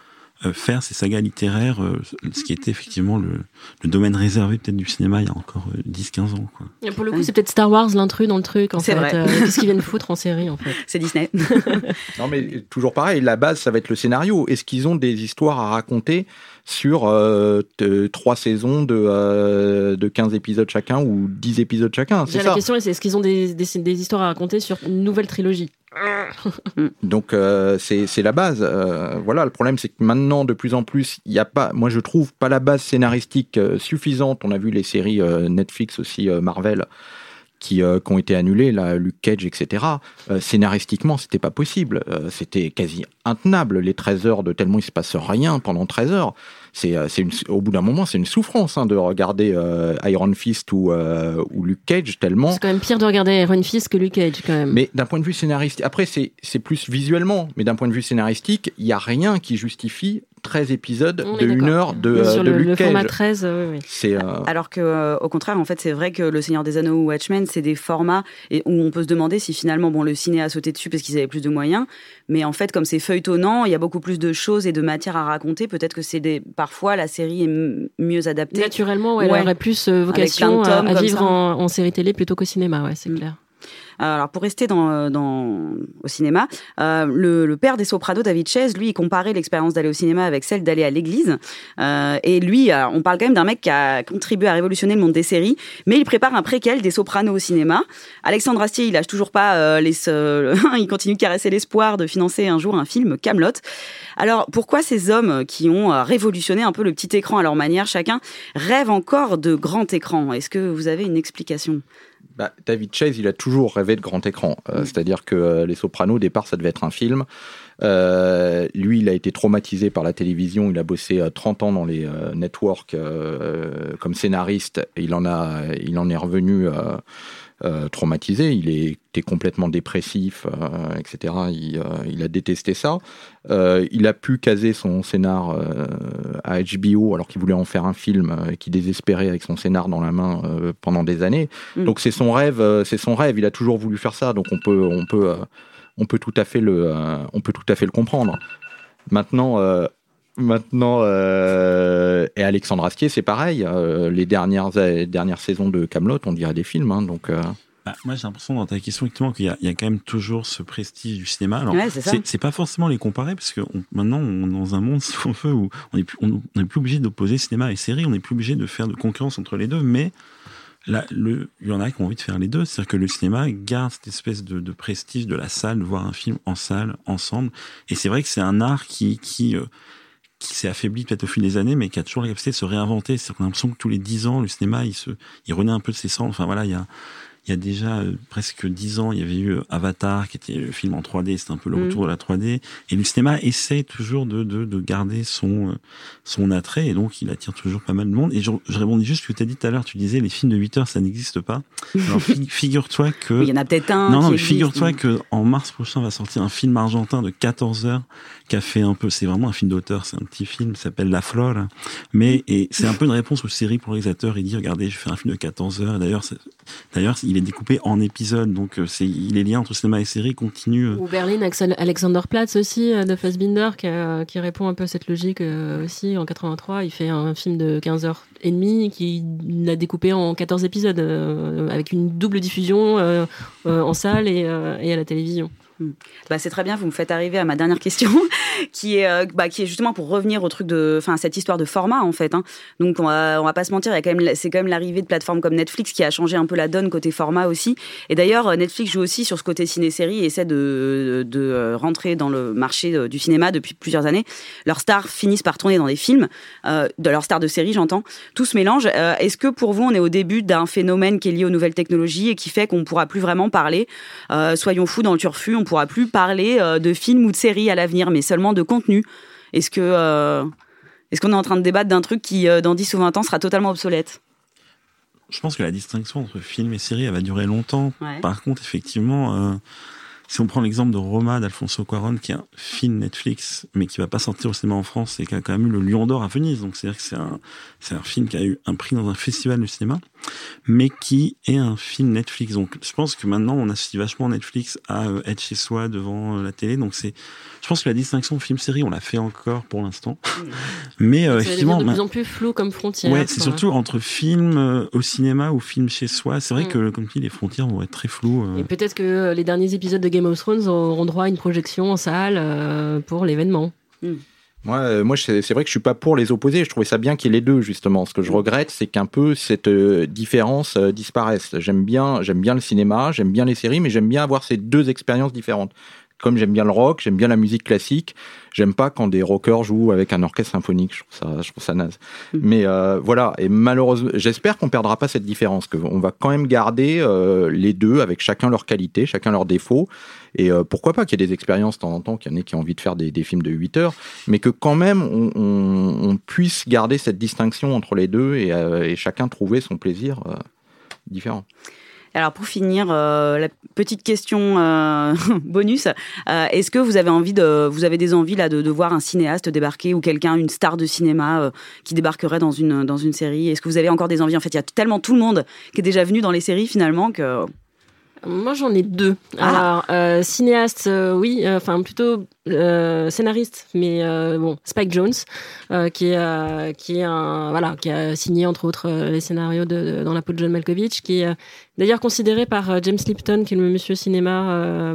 faire ces sagas littéraires, euh, ce qui était effectivement le, le domaine réservé peut-être du cinéma il y a encore euh, 10-15 ans. Quoi. Et pour le coup, c'est peut-être Star Wars l'intrus dans le truc. En C'est fait. vrai. Euh, Qu'est-ce qu'ils viennent foutre en série en fait? C'est Disney. Non mais toujours pareil, la base ça va être le scénario. Est-ce qu'ils ont des histoires à raconter sur euh, t- trois saisons de, euh, de 15 épisodes chacun ou 10 épisodes chacun? C'est la question est est-ce qu'ils ont des, des, des histoires à raconter sur une nouvelle trilogie? Donc euh, c'est la base. Euh, voilà, le problème c'est que maintenant de plus en plus, il n'y a pas, moi je trouve pas la base scénaristique euh, suffisante. On a vu les séries Netflix aussi Marvel qui, qui ont été annulées, là, Luke Cage, etc. Scénaristiquement, c'était pas possible. C'était quasi intenable les 13 heures de tellement il se passe rien pendant 13 heures. C'est euh, au bout d'un moment, c'est une souffrance hein, de regarder euh, Iron Fist ou, euh, ou Luke Cage tellement. C'est quand même pire de regarder Iron Fist que Luke Cage quand même. Mais d'un point de vue scénaristique, après c'est c'est plus visuellement, mais d'un point de vue scénaristique, il y a rien qui justifie 13 épisodes On de est une d'accord. heure de, euh, sur de le, Luke le format Cage. 13, euh, oui, oui. C'est euh, Alors que, euh, au contraire, en fait, c'est vrai que Le Seigneur des Anneaux ou Watchmen, c'est des formats et où on peut se demander si finalement, bon, le ciné a sauté dessus parce qu'ils avaient plus de moyens, mais en fait, comme c'est feuilletonnant, il y a beaucoup plus de choses et de matière à raconter. Peut-être que c'est des, parfois la série est m- mieux adaptée. Naturellement, ouais, elle aurait plus vocation de à, à vivre. Mm. en, en série télé plutôt qu'au cinéma, ouais, c'est clair. Alors pour rester dans, euh, dans au cinéma, euh, le, le père des Sopranos, David Chase, lui, il comparait l'expérience d'aller au cinéma avec celle d'aller à l'église. Euh, et lui, euh, on parle quand même d'un mec qui a contribué à révolutionner le monde des séries, mais il prépare un préquel des Sopranos au cinéma. Alexandre Astier, il lâche toujours pas euh, les, euh, il continue de caresser l'espoir de financer un jour un film Camelot. Alors pourquoi ces hommes qui ont euh, révolutionné un peu le petit écran à leur manière, chacun rêvent encore de grand écran Est-ce que vous avez une explication? Bah, David Chase, il a toujours rêvé de grand écran. Euh, C'est-à-dire que euh, Les Sopranos, au départ, ça devait être un film. Euh, lui, il a été traumatisé par la télévision. Il a bossé euh, 30 ans dans les networks euh, comme scénariste. Il en a, il en est revenu euh, traumatisé. Il était complètement dépressif, euh, etc. Il, euh, il a détesté ça. Il a pu caser son scénar à HBO alors qu'il voulait en faire un film, euh, qui désespérait avec son scénar dans la main pendant des années. Mm. Donc c'est son rêve, c'est son rêve. Il a toujours voulu faire ça. Donc on peut, on peut, on peut tout à fait le, on peut tout à fait le comprendre. Maintenant. Maintenant, euh, et Alexandre Astier, c'est pareil. euh, les dernières, les dernières saisons de Camelot, on dirait des films. hein, donc, euh, Bah, moi, j'ai l'impression dans ta question effectivement qu'il y, a- il y a quand même toujours ce prestige du cinéma. Alors, Ouais, c'est pas forcément les comparer parce que on- maintenant, on est dans un monde, si on veut, où on n'est plus, on, on est plus obligé d'opposer cinéma et série. On n'est plus obligé de faire de concurrence entre les deux. Mais là, le, il y en a qui ont envie de faire les deux. C'est-à-dire que le cinéma garde cette espèce de, de prestige de la salle, de voir un film en salle, ensemble. Et c'est vrai que c'est un art qui, qui, euh, qui s'est affaibli peut-être au fil des années, mais qui a toujours la capacité de se réinventer. C'est-à-dire qu'on a l'impression que tous les dix ans, le cinéma, il se, il renaît un peu de ses cendres. Enfin voilà, il y a, il y a déjà euh, presque dix ans, il y avait eu euh, Avatar, qui était le film en 3D, c'était un peu le Mhm. retour de la 3D. Et le cinéma essaie toujours de, de, de garder son, euh, son attrait, et donc il attire toujours pas mal de monde. Et je, je répondis juste ce que tu as dit tout à l'heure, tu disais les films de 8 heures, ça n'existe pas. Alors fi- figure-toi que... Oui, il y en a peut-être un Non, non, mais figure-toi que en mars prochain va sortir un film argentin de 14 heures qui a fait un peu, c'est vraiment un film d'auteur, c'est un petit film, s'appelle La Flore, mais et c'est un peu une réponse aux séries pour le réalisateur. Il dit regardez, je fais un film de 14 heures. Et D'ailleurs, il est découpé en épisodes, donc euh, c'est les liens entre cinéma et série continuent. euh. Ou Berlin, Alexanderplatz aussi, euh, de Fassbinder, qui, qui répond un peu à cette logique aussi. En 83, il fait un film de 15h30 qui l'a découpé en 14 épisodes, avec une double diffusion en salle et, et à la télévision. Bah, c'est très bien, vous me faites arriver à ma dernière question, qui est, euh, bah, qui est justement pour revenir au truc de, enfin, cette histoire de format en fait. hein. Donc on va, on va pas se mentir, c'est quand même l'arrivée de plateformes comme Netflix qui a changé un peu la donne côté format aussi. Et d'ailleurs, euh, Netflix joue aussi sur ce côté ciné-série et essaie de, euh, rentrer dans le marché du cinéma depuis plusieurs années. Leurs stars finissent par tourner dans des films, euh, de leurs stars de série, j'entends. Tout se mélange. Est-ce que pour vous, on est au début d'un phénomène qui est lié aux nouvelles technologies et qui fait qu'on pourra plus vraiment parler, soyons fous dans le turfu, pourra plus parler euh, de films ou de séries à l'avenir, mais seulement de contenu. Est-ce que euh, est-ce qu'on est en train de débattre d'un truc qui, euh, dans 10 ou 20 ans, sera totalement obsolète? Je pense que la distinction entre film et série, elle va durer longtemps. Ouais. Par contre, effectivement, euh, si on prend l'exemple de Roma d'Alfonso Cuarón, qui est un film Netflix, mais qui va pas sortir au cinéma en France et qui a quand même eu le Lion d'Or à Venise, donc c'est-à-dire que c'est un, c'est un film qui a eu un prix dans un festival de cinéma, mais qui est un film Netflix. Donc, je pense que maintenant, on associe vachement Netflix à euh, être chez soi devant euh, la télé. Donc, c'est, je pense que la distinction film-série, on l'a fait encore pour l'instant. Mais, euh, effectivement, de plus en plus flou comme frontière. Ouais, c'est surtout entre film euh, au cinéma ou film chez soi. C'est vrai Mm. que, comme tu dis, les frontières vont être très floues. euh. Et peut-être que les derniers épisodes de Game of Thrones auront droit à une projection en salle euh, pour l'événement. Moi, euh, moi c'est vrai que je suis pas pour les opposer. Je trouvais ça bien qu'il y ait les deux justement. Ce que je regrette, c'est qu'un peu cette euh, différence euh, disparaisse. J'aime bien, j'aime bien le cinéma, j'aime bien les séries, mais j'aime bien avoir ces deux expériences différentes. Comme j'aime bien le rock, j'aime bien la musique classique. J'aime pas quand des rockers jouent avec un orchestre symphonique. Je trouve ça, je trouve ça naze. Mais euh, voilà. Et malheureusement, j'espère qu'on perdra pas cette différence. qu'on va quand même garder euh, les deux avec chacun leur qualité, chacun leurs défauts. Et euh, pourquoi pas qu'il y ait des expériences de temps en temps, qu'il y en ait qui ont envie de faire des, films de 8 heures, mais que quand même on, puisse garder cette distinction entre les deux et, euh, chacun trouver son plaisir euh, différent. Alors pour finir, la petite question bonus, est-ce que vous avez envie de, vous avez des envies là de, de voir un cinéaste débarquer ou quelqu'un, une star de cinéma qui débarquerait dans une dans une série? Est-ce que vous avez encore des envies? En fait, il y a tellement tout le monde qui est déjà venu dans les séries finalement que Moi, j'en ai deux. Ah. Alors, euh, cinéaste, euh, oui, euh, enfin plutôt euh, scénariste, mais euh, bon, Spike Jones, euh, qui est qui un voilà, qui a signé entre autres les scénarios de, dans la peau de John Malkovich, qui est d'ailleurs considéré par James Lipton, qui est le monsieur cinéma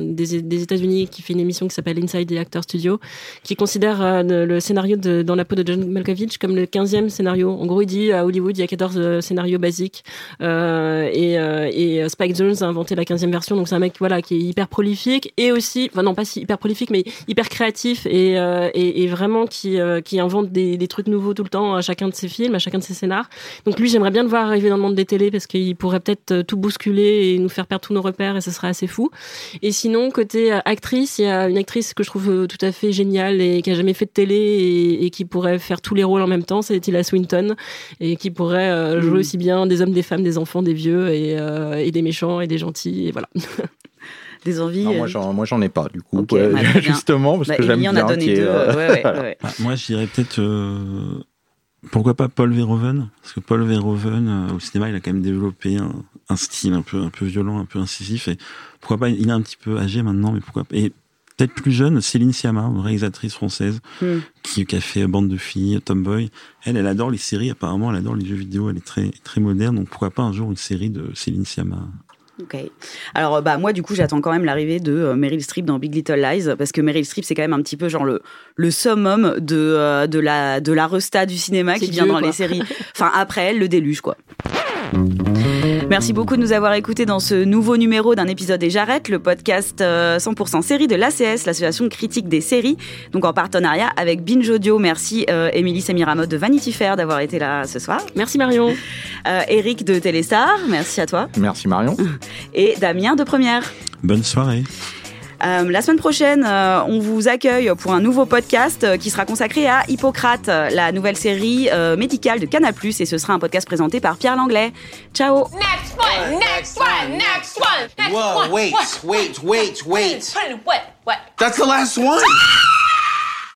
des, États-Unis, qui fait une émission qui s'appelle Inside the Actor Studio, qui considère le, scénario dans la peau de John Malkovich comme le 15e scénario. En gros, il dit à Hollywood, il y a 14 euh, scénarios basiques et, et Spike Jones a inventé la 15e version. Donc c'est un mec voilà qui est hyper prolifique et aussi, enfin non pas si hyper prolifique, mais hyper créatif et, euh, et, et vraiment qui euh, qui invente des, des trucs nouveaux tout le temps à chacun de ses films, à chacun de ses scénars. Donc lui, j'aimerais bien le voir arriver dans le monde des télés parce qu'il pourrait peut-être euh, tout bousculer et nous faire perdre tous nos repères et ce serait assez fou. Et sinon côté actrice, il y a une actrice que je trouve tout à fait géniale et qui a jamais fait de télé et, et qui pourrait faire tous les rôles en même temps, c'est Tilda Swinton et qui pourrait euh, jouer Mm. aussi bien des hommes, des femmes, des enfants, des vieux et, et des méchants et des gentils et voilà. des envies. Non, moi, euh, j'en, moi, j'en ai pas, du coup, ouais, bah, bien. justement, parce Bah, que j'aime Émilie en bien a donné deux, euh, ouais, ouais, voilà. ouais. Bah, moi, je dirais peut-être. euh, pourquoi pas Paul Verhoeven? Parce que Paul Verhoeven, euh, au cinéma, il a quand même développé un, un style un peu, un peu violent, un peu incisif. Et pourquoi pas Il est un petit peu âgé maintenant, mais pourquoi pas Et peut-être plus jeune, Céline Sciamma, une réalisatrice française, Hmm. qui, qui a fait Bande de filles, Tomboy. Elle, elle adore les séries, apparemment, elle adore les jeux vidéo, elle est très, très moderne. Donc pourquoi pas un jour une série de Céline Sciamma? Ok. Alors euh, bah moi du coup j'attends quand même l'arrivée de euh, Meryl Streep dans Big Little Lies parce que Meryl Streep c'est quand même un petit peu genre le le summum de euh, de la de la resta du cinéma qui vient dans quoi. les séries. Enfin après elle le déluge quoi. Merci beaucoup de nous avoir écoutés dans ce nouveau numéro d'un épisode et j'arrête, le podcast euh, 100% série de l'ACS, l'association critique des séries, donc en partenariat avec Binge Audio. Merci euh, Émilie Semiramod de Vanity Fair d'avoir été là ce soir. Merci Marion. Euh, Eric de Téléstar, merci à toi. Merci Marion. Et Damien de Première. Bonne soirée. Euh, la semaine prochaine, euh, on vous accueille pour un nouveau podcast euh, qui sera consacré à Hippocrate, la nouvelle série euh, médicale de Canal+, et ce sera un podcast présenté par Pierre Langlais. Ciao Next one, next one, next one, next Whoa, one. wait, what, wait, wait, wait. What? What? That's the last one.